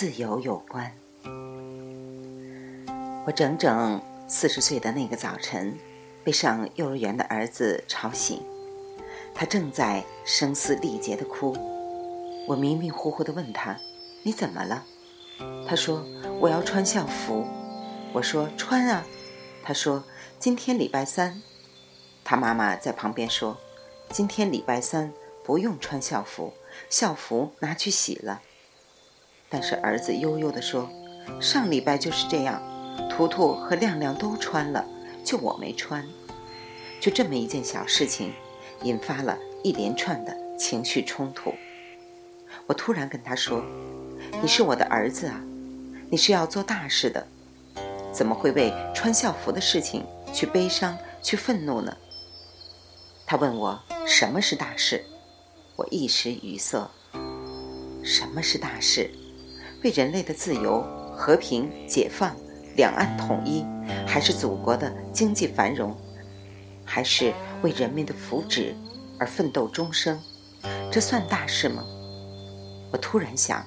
自由有关。我整整四十岁的那个早晨，被上幼儿园的儿子吵醒，他正在声嘶力竭地哭。我迷迷糊糊地问他：“你怎么了？”他说：“我要穿校服。”我说：“穿啊。”他说：“今天礼拜三。”他妈妈在旁边说：“今天礼拜三不用穿校服，校服拿去洗了。”但是儿子悠悠地说：“上礼拜就是这样，图图和亮亮都穿了，就我没穿。”就这么一件小事情，引发了一连串的情绪冲突。我突然跟他说：“你是我的儿子啊，你是要做大事的，怎么会为穿校服的事情去悲伤、去愤怒呢？”他问我什么是大事，我一时语塞。什么是大事？为人类的自由、和平、解放、两岸统一，还是祖国的经济繁荣，还是为人民的福祉而奋斗终生？这算大事吗？我突然想，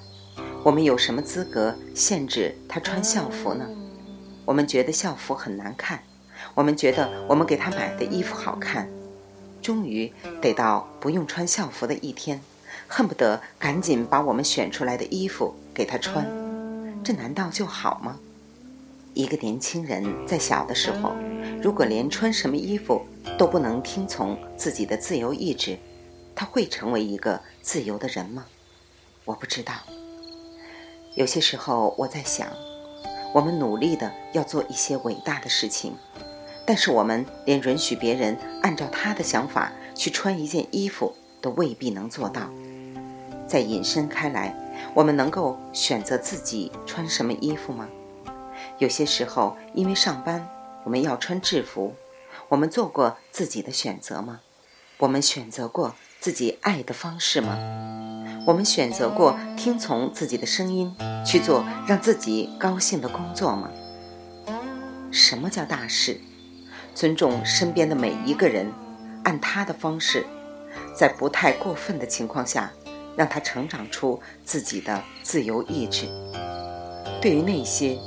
我们有什么资格限制他穿校服呢？我们觉得校服很难看，我们觉得我们给他买的衣服好看，终于得到不用穿校服的一天，恨不得赶紧把我们选出来的衣服给他穿，这难道就好吗？一个年轻人在小的时候，如果连穿什么衣服都不能听从自己的自由意志，他会成为一个自由的人吗？我不知道。有些时候我在想，我们努力的要做一些伟大的事情，但是我们连允许别人按照他的想法去穿一件衣服都未必能做到。再引申开来，我们能够选择自己穿什么衣服吗？有些时候，因为上班我们要穿制服，我们做过自己的选择吗？我们选择过自己爱的方式吗？我们选择过听从自己的声音，去做让自己高兴的工作吗？什么叫大事？尊重身边的每一个人，按他的方式，在不太过分的情况下，让他成长出自己的自由意志。对于那些，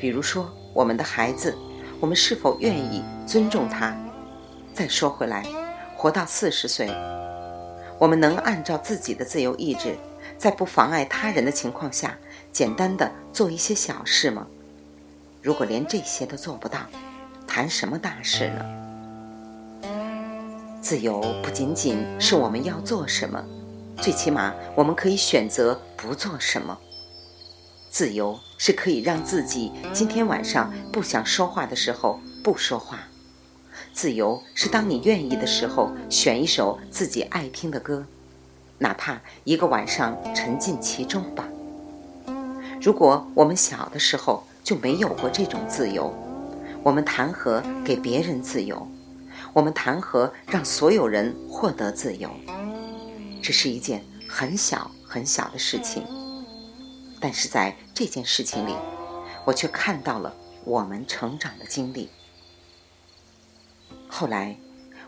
比如说我们的孩子，我们是否愿意尊重他？再说回来，活到四十岁。我们能按照自己的自由意志，在不妨碍他人的情况下，简单的做一些小事吗？如果连这些都做不到，谈什么大事呢？自由不仅仅是我们要做什么，最起码我们可以选择不做什么。自由是可以让自己今天晚上不想说话的时候不说话。自由是当你愿意的时候，选一首自己爱听的歌，哪怕一个晚上沉浸其中吧。如果我们小的时候就没有过这种自由，我们谈何给别人自由？我们谈何让所有人获得自由？这是一件很小很小的事情，但是在这件事情里，我却看到了我们成长的经历。后来，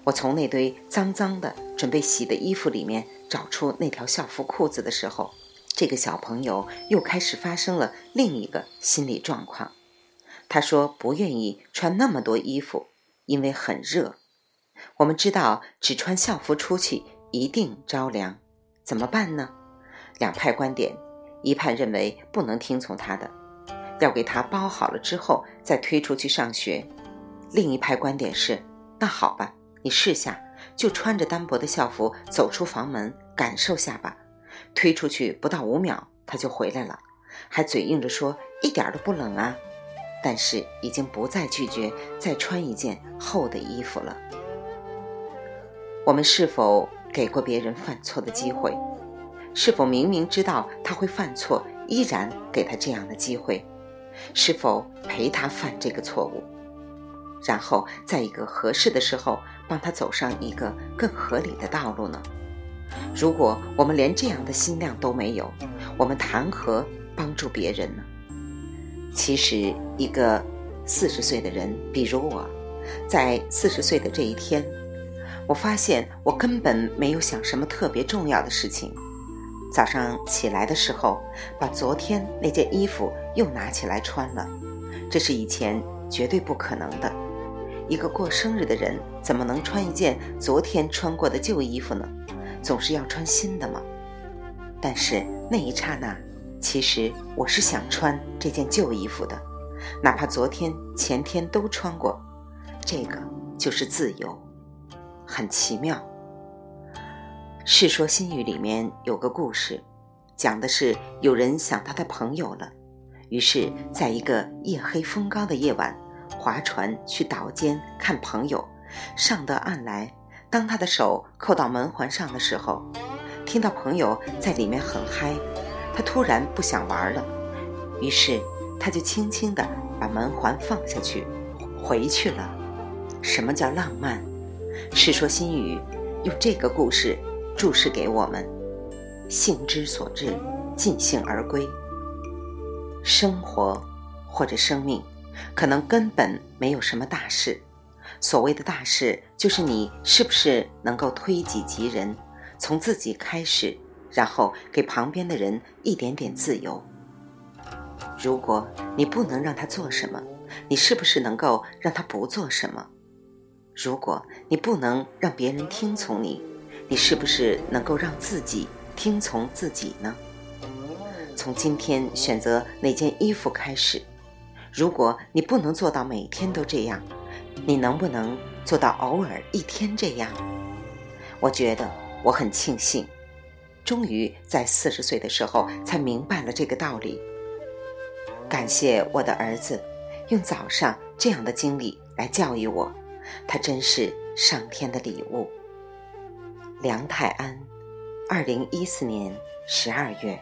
我从那堆脏脏的准备洗的衣服里面找出那条校服裤子的时候，这个小朋友又开始发生了另一个心理状况。他说不愿意穿那么多衣服，因为很热。我们知道只穿校服出去一定着凉，怎么办呢？两派观点，一派认为不能听从他的，要给他包好了之后再推出去上学；另一派观点是。那好吧，你试下，就穿着单薄的校服走出房门，感受下吧。推出去不到五秒，他就回来了，还嘴硬着说一点都不冷啊。但是已经不再拒绝再穿一件厚的衣服了。我们是否给过别人犯错的机会？是否明明知道他会犯错，依然给他这样的机会？是否陪他犯这个错误？然后在一个合适的时候，帮他走上一个更合理的道路呢？如果我们连这样的心量都没有，我们谈何帮助别人呢？其实，一个四十岁的人，比如我，在四十岁的这一天，我发现我根本没有想什么特别重要的事情，早上起来的时候，把昨天那件衣服又拿起来穿了，这是以前绝对不可能的。一个过生日的人怎么能穿一件昨天穿过的旧衣服呢？总是要穿新的嘛？但是那一刹那，其实我是想穿这件旧衣服的，哪怕昨天、前天都穿过。这个就是自由，很奇妙。《世说新语》里面有个故事，讲的是有人想他的朋友了，于是在一个夜黑风高的夜晚，划船去岛间看朋友。上得岸来，当他的手扣到门环上的时候，听到朋友在里面很嗨，他突然不想玩了，于是他就轻轻地把门环放下去，回去了。什么叫浪漫？《世说新语》用这个故事。注释给我们：兴之所至，尽兴而归。生活或者生命，可能根本没有什么大事。所谓的大事，就是你是不是能够推己及人，从自己开始，然后给旁边的人一点点自由。如果你不能让他做什么，你是不是能够让他不做什么？如果你不能让别人听从你，你是不是能够让自己听从自己呢？从今天选择哪件衣服开始，如果你不能做到每天都这样，你能不能做到偶尔一天这样？我觉得我很庆幸，终于在四十岁的时候才明白了这个道理。感谢我的儿子，用早上这样的经历来教育我，他真是上天的礼物。梁泰安，二零一四年十二月。